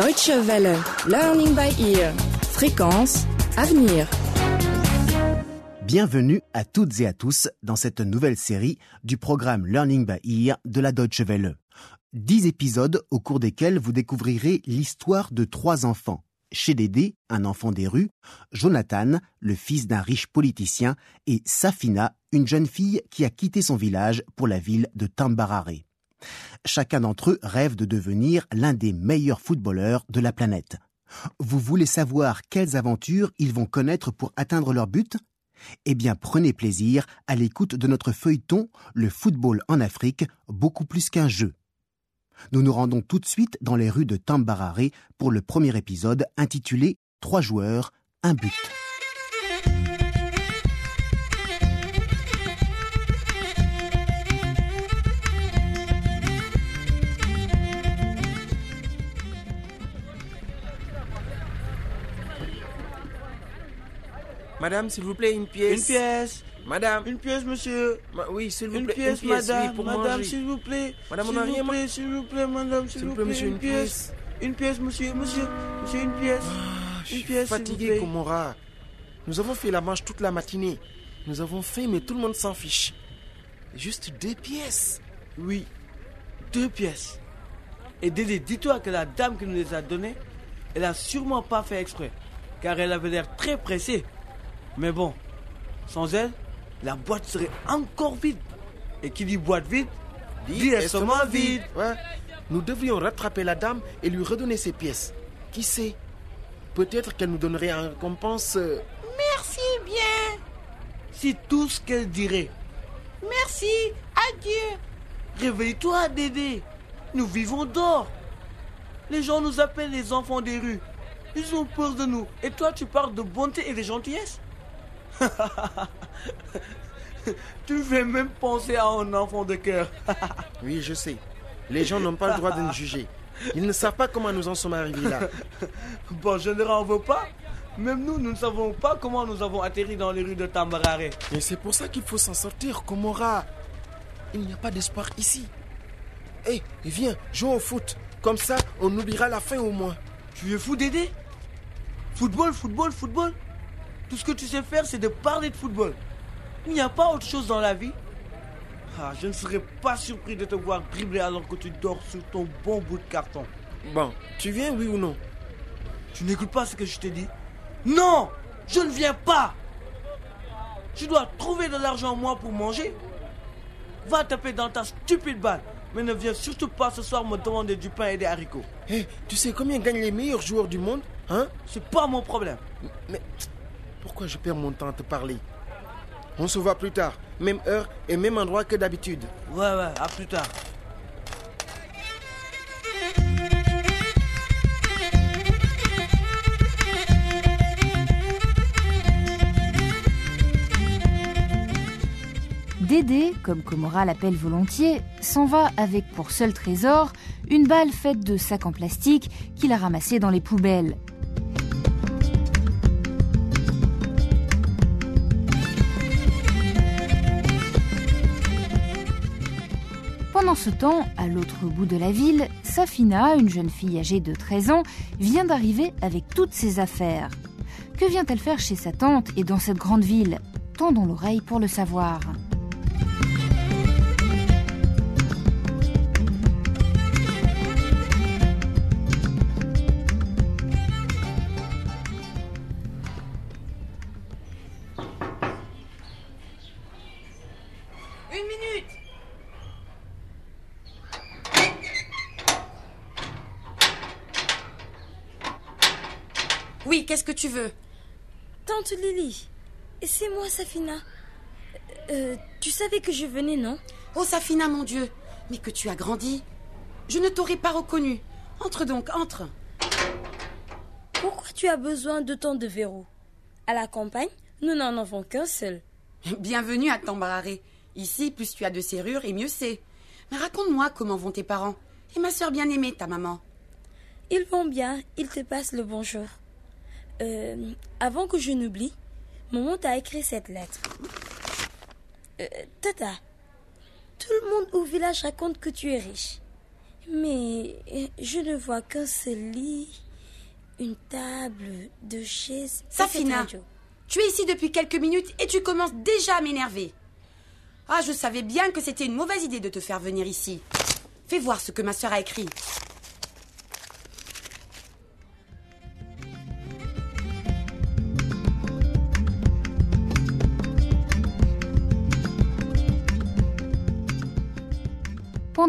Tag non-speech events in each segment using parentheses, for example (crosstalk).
Deutsche Welle. Learning by ear. Fréquence. Avenir. Bienvenue à toutes et à tous dans cette nouvelle série du programme Learning by Ear de la Deutsche Welle. Dix épisodes au cours desquels vous découvrirez l'histoire de trois enfants. Chez Dédé, un enfant des rues, Jonathan, le fils d'un riche politicien, et Safina, une jeune fille qui a quitté son village pour la ville de Tambarare. Chacun d'entre eux rêve de devenir l'un des meilleurs footballeurs de la planète. Vous voulez savoir quelles aventures ils vont connaître pour atteindre leur but? Eh bien, prenez plaisir à l'écoute de notre feuilleton Le football en Afrique, beaucoup plus qu'un jeu. Nous nous rendons tout de suite dans les rues de Tambarare pour le premier épisode intitulé Trois joueurs, un but. Madame, s'il vous plaît, une pièce. Une pièce. Madame. Une pièce, monsieur. Ma- oui, s'il vous plaît. pièce, une pièce, madame. oui, pour madame, s'il vous plaît. Madame, on vous rien plaît, s'il vous plaît, madame, s'il vous plaît. monsieur, une une pièce. Une pièce, monsieur, monsieur. Monsieur, une pièce. Ah, je Une suis pièce, fatigué. Komora. Nous avons fait la manche toute la matinée. Nous avons faim, mais tout le monde s'en fiche. Juste deux pièces. Oui. Deux pièces. Et Dédé, dis-toi que la dame qui nous les a données, elle a sûrement pas fait exprès. Car elle avait l'air très pressée. Mais bon, sans elle, la boîte serait encore vide. Et qui dit boîte vide, dit estomac vide. Ouais. Nous devrions rattraper la dame et lui redonner ses pièces. Qui sait? Peut-être qu'elle nous donnerait en récompense. euh, Merci bien. C'est tout ce qu'elle dirait. Merci, adieu. Réveille-toi, Dédé. Nous vivons d'or. Les gens nous appellent les enfants des rues. Ils ont peur de nous. Et toi, tu parles de bonté et de gentillesse (laughs) Tu fais même penser à un enfant de cœur. (laughs) Oui, je sais. Les gens n'ont pas le droit de nous juger. Ils ne savent pas comment nous en sommes arrivés là. (laughs) bon, je ne leur en veux pas. Même nous, nous ne savons pas comment nous avons atterri dans les rues de Tambarare. Et c'est pour ça qu'il faut s'en sortir, Komora. Il n'y a pas d'espoir ici. Hé, viens, jouons au foot. Comme ça, on oubliera la fin au moins. Tu es fou, Dédé? Football, football, football Tout ce que tu sais faire, c'est de parler de football. Il n'y a pas autre chose dans la vie ah, Je ne serais pas surpris de te voir dribbler alors que tu dors sur ton bon bout de carton. Bon, tu viens, oui ou non? Tu n'écoutes pas ce que je te dis Non Je ne viens pas Je dois trouver de l'argent moi pour manger. Va taper dans ta stupide balle. Mais ne viens surtout pas ce soir me demander du pain et des haricots. Hé, tu sais combien gagnent les meilleurs joueurs du monde Hein? C'est pas mon problème. Mais pourquoi je perds mon temps à te parler? On se voit plus tard, même heure et même endroit que d'habitude. Ouais, ouais, à plus tard. Dédé, comme Komora l'appelle volontiers, s'en va avec pour seul trésor une balle faite de sacs en plastique qu'il a ramassés dans les poubelles. Pendant ce temps, à l'autre bout de la ville, Safina, une jeune fille âgée de 13 ans, vient d'arriver avec toutes ses affaires. Que vient-elle faire chez sa tante et dans cette grande ville? Tendons l'oreille pour le savoir. Oui, qu'est-ce que tu veux? Tante Lily, c'est moi Safina. Euh, tu savais que je venais, non? Oh, Safina, mon Dieu Mais que tu as grandi Je ne t'aurais pas reconnu. Entre donc, entre. Pourquoi tu as besoin de tant de verrous? À la campagne, nous n'en avons qu'un seul. Bienvenue à Tambarare. Ici, plus tu as de serrures et mieux c'est. Mais raconte-moi comment vont tes parents. Et ma soeur bien-aimée, ta maman. Ils vont bien, ils te passent le bonjour. Euh, avant que je n'oublie, maman t'a écrit cette lettre. Euh, tata, tout le monde au village raconte que tu es riche. Mais je ne vois qu'un seul lit, une table, deux chaises. Safina, tu es ici depuis quelques minutes et tu commences déjà à m'énerver. Ah, je savais bien que c'était une mauvaise idée de te faire venir ici. Fais voir ce que ma sœur a écrit.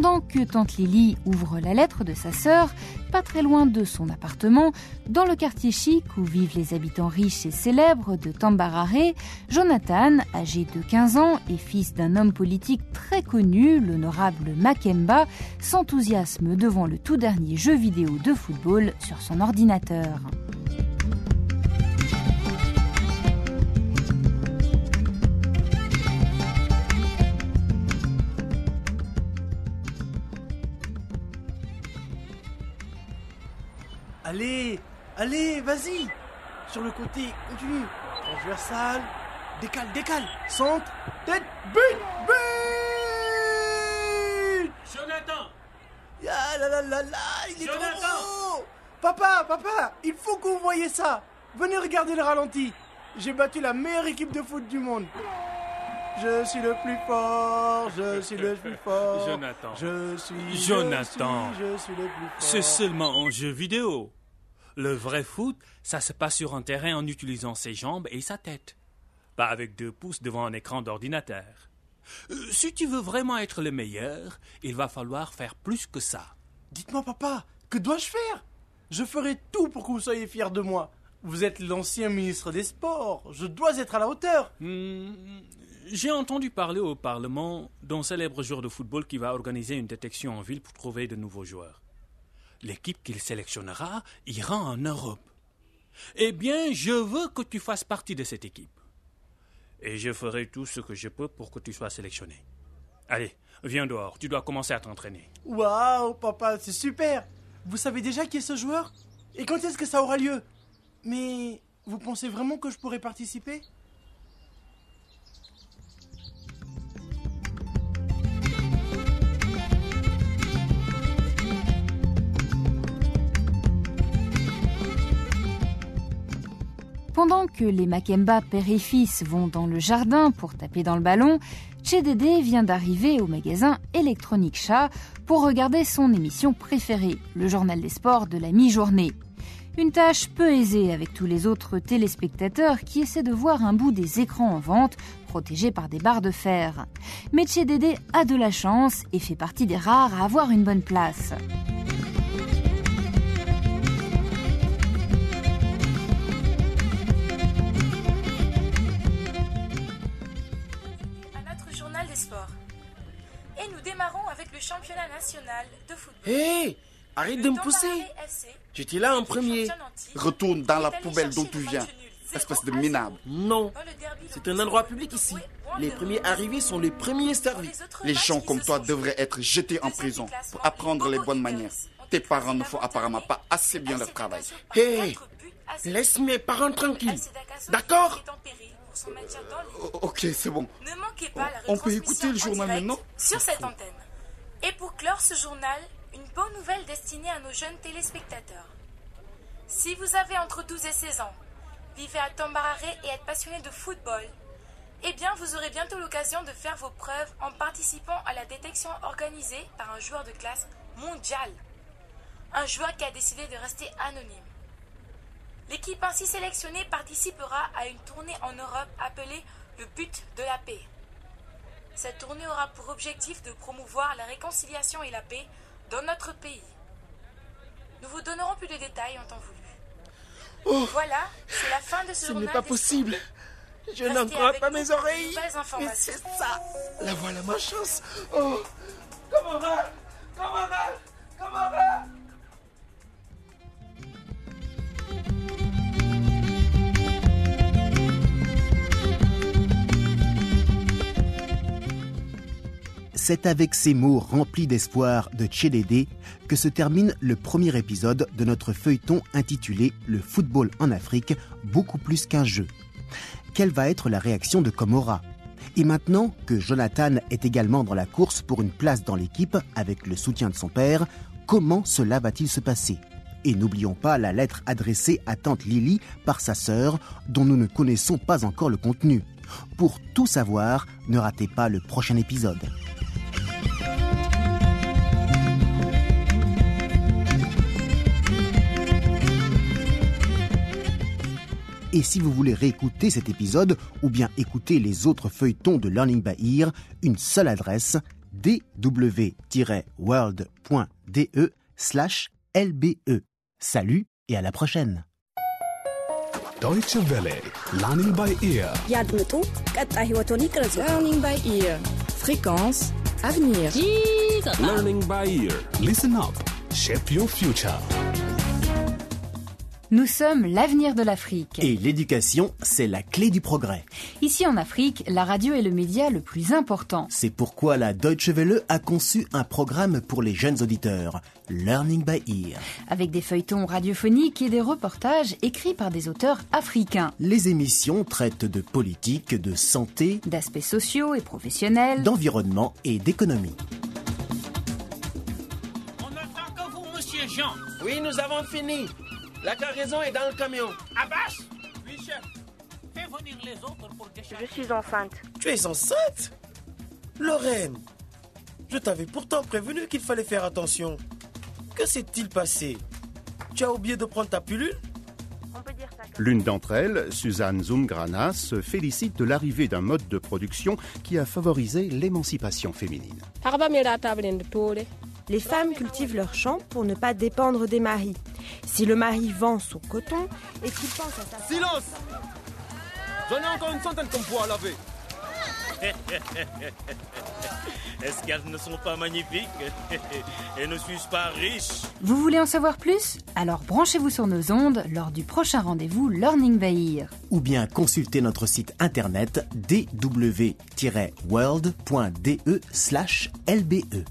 Pendant que tante Lily ouvre la lettre de sa sœur, pas très loin de son appartement, dans le quartier chic où vivent les habitants riches et célèbres de Tambarare, Jonathan, âgé de 15 ans et fils d'un homme politique très connu, l'honorable Makemba, s'enthousiasme devant le tout dernier jeu vidéo de football sur son ordinateur. Allez, allez, vas-y. Sur le côté, continue. Transversal. Décale, décale. Centre. Tête. But. But. Jonathan Ah là là là là, il est Jonathan trop beau. Papa, papa, il faut que vous voyez ça. Venez regarder le ralenti. J'ai battu la meilleure équipe de foot du monde. Je suis le plus fort, je suis le plus (laughs) fort. Jonathan. Je suis. Jonathan. Je suis, je suis le plus fort. C'est seulement un jeu vidéo. Le vrai foot, ça se passe sur un terrain en utilisant ses jambes et sa tête. Pas avec deux pouces devant un écran d'ordinateur. Euh, Si tu veux vraiment être le meilleur, il va falloir faire plus que ça. Dites-moi, papa, que dois-je faire? Je ferai tout pour que vous soyez fiers de moi. Vous êtes l'ancien ministre des Sports. Je dois être à la hauteur. Hmm, J'ai entendu parler au Parlement d'un célèbre joueur de football qui va organiser une détection en ville pour trouver de nouveaux joueurs. L'équipe qu'il sélectionnera ira en Europe. Eh bien, je veux que tu fasses partie de cette équipe. Et je ferai tout ce que je peux pour que tu sois sélectionné. Allez, viens dehors, tu dois commencer à t'entraîner. Waouh, papa, c'est super. Vous savez déjà qui est ce joueur? Et quand est-ce que ça aura lieu? Mais vous pensez vraiment que je pourrais participer? Pendant que les Makemba père et fils vont dans le jardin pour taper dans le ballon, Chedede vient d'arriver au magasin Electronic Chat pour regarder son émission préférée, le journal des sports de la mi-journée. Une tâche peu aisée avec tous les autres téléspectateurs qui essaient de voir un bout des écrans en vente protégés par des barres de fer. Mais Chedede a de la chance et fait partie des rares à avoir une bonne place. Championnat national de football. Hé Arrête de me pousser J'étais là en premier. Retourne dans la poubelle d'où tu viens, espèce de minable. Non, c'est un endroit public ici. Les premiers arrivés sont les premiers servis. Les gens comme toi devraient être jetés en prison pour apprendre les bonnes manières. Tes parents ne font apparemment pas assez bien leur travail. Hé Laisse mes parents tranquilles. D'accord Ok, c'est bon. Ne manquez pas la On peut écouter le journal maintenant Sur cette antenne. Clore ce journal, une bonne nouvelle destinée à nos jeunes téléspectateurs. Si vous avez entre 12 et 16 ans, vivez à Tambarare et êtes passionné de football, eh bien vous aurez bientôt l'occasion de faire vos preuves en participant à la détection organisée par un joueur de classe mondiale. Un joueur qui a décidé de rester anonyme. L'équipe ainsi sélectionnée participera à une tournée en Europe appelée le but de la paix. Cette tournée aura pour objectif de promouvoir la réconciliation et la paix dans notre pays. Nous vous donnerons plus de détails en temps voulu. voilà, c'est la fin de ce, Ce n'est pas possible. Je n'en crois pas mes oreilles. Mais c'est ça. La voilà ma chance. Oh Camarade Camarade Camarade C'est avec ces mots remplis d'espoir de Tchédédé que se termine le premier épisode de notre feuilleton intitulé Le football en Afrique, beaucoup plus qu'un jeu. Quelle va être la réaction de Komora? Et maintenant que Jonathan est également dans la course pour une place dans l'équipe avec le soutien de son père, comment cela va-t-il se passer? Et n'oublions pas la lettre adressée à tante Lily par sa sœur, dont nous ne connaissons pas encore le contenu. Pour tout savoir, ne ratez pas le prochain épisode. Et si vous voulez réécouter cet épisode ou bien écouter les autres feuilletons de Learning by Ear, une seule adresse dw-world.de slash lbe. Salut et à la prochaine. Deutsche Welle, Learning by Ear. Learning by Ear. Fréquence, avenir. Learning by Ear. Listen up, shape your future. Nous sommes l'avenir de l'Afrique. Et l'éducation, c'est la clé du progrès. Ici en Afrique, la radio est le média le plus important. C'est pourquoi la Deutsche Welle a conçu un programme pour les jeunes auditeurs, Learning by Ear. Avec des feuilletons radiophoniques et des reportages écrits par des auteurs africains. Les émissions traitent de politique, de santé, D'aspects sociaux et professionnels. d'environnement et d'économie. On attend que vous, monsieur Jean. Oui, nous avons fini. La cargaison est dans le camion. Abbas? Oui, chef. Fais venir les autres pour décharger. Je suis enceinte. Tu es enceinte? Lorraine, je t'avais pourtant prévenu qu'il fallait faire attention. Que s'est-il passé? Tu as oublié de prendre ta pilule? On peut dire ça comme L'une d'entre elles, Suzanne Zumgrana, se félicite de l'arrivée d'un mode de production qui a favorisé l'émancipation féminine. Les femmes cultivent leur champ pour ne pas dépendre des maris. Si le mari vend son coton et qu'il pense à sa Silence J'en ai encore une centaine comme poids à laver. (laughs) (laughs) Est-ce qu'elles ne sont pas magnifiques (laughs) Et ne suis-je pas riche Vous voulez en savoir plus? Alors branchez-vous sur nos ondes lors du prochain rendez-vous Learning by Ear. Ou bien consultez notre site internet dw-world.de slash lbe.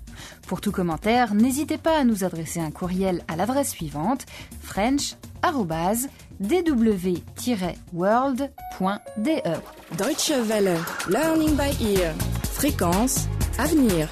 Pour tout commentaire, n'hésitez pas à nous adresser un courriel à l'adresse suivante french-dw-world.de. Deutsche Welle. Learning by ear. Fréquence avenir.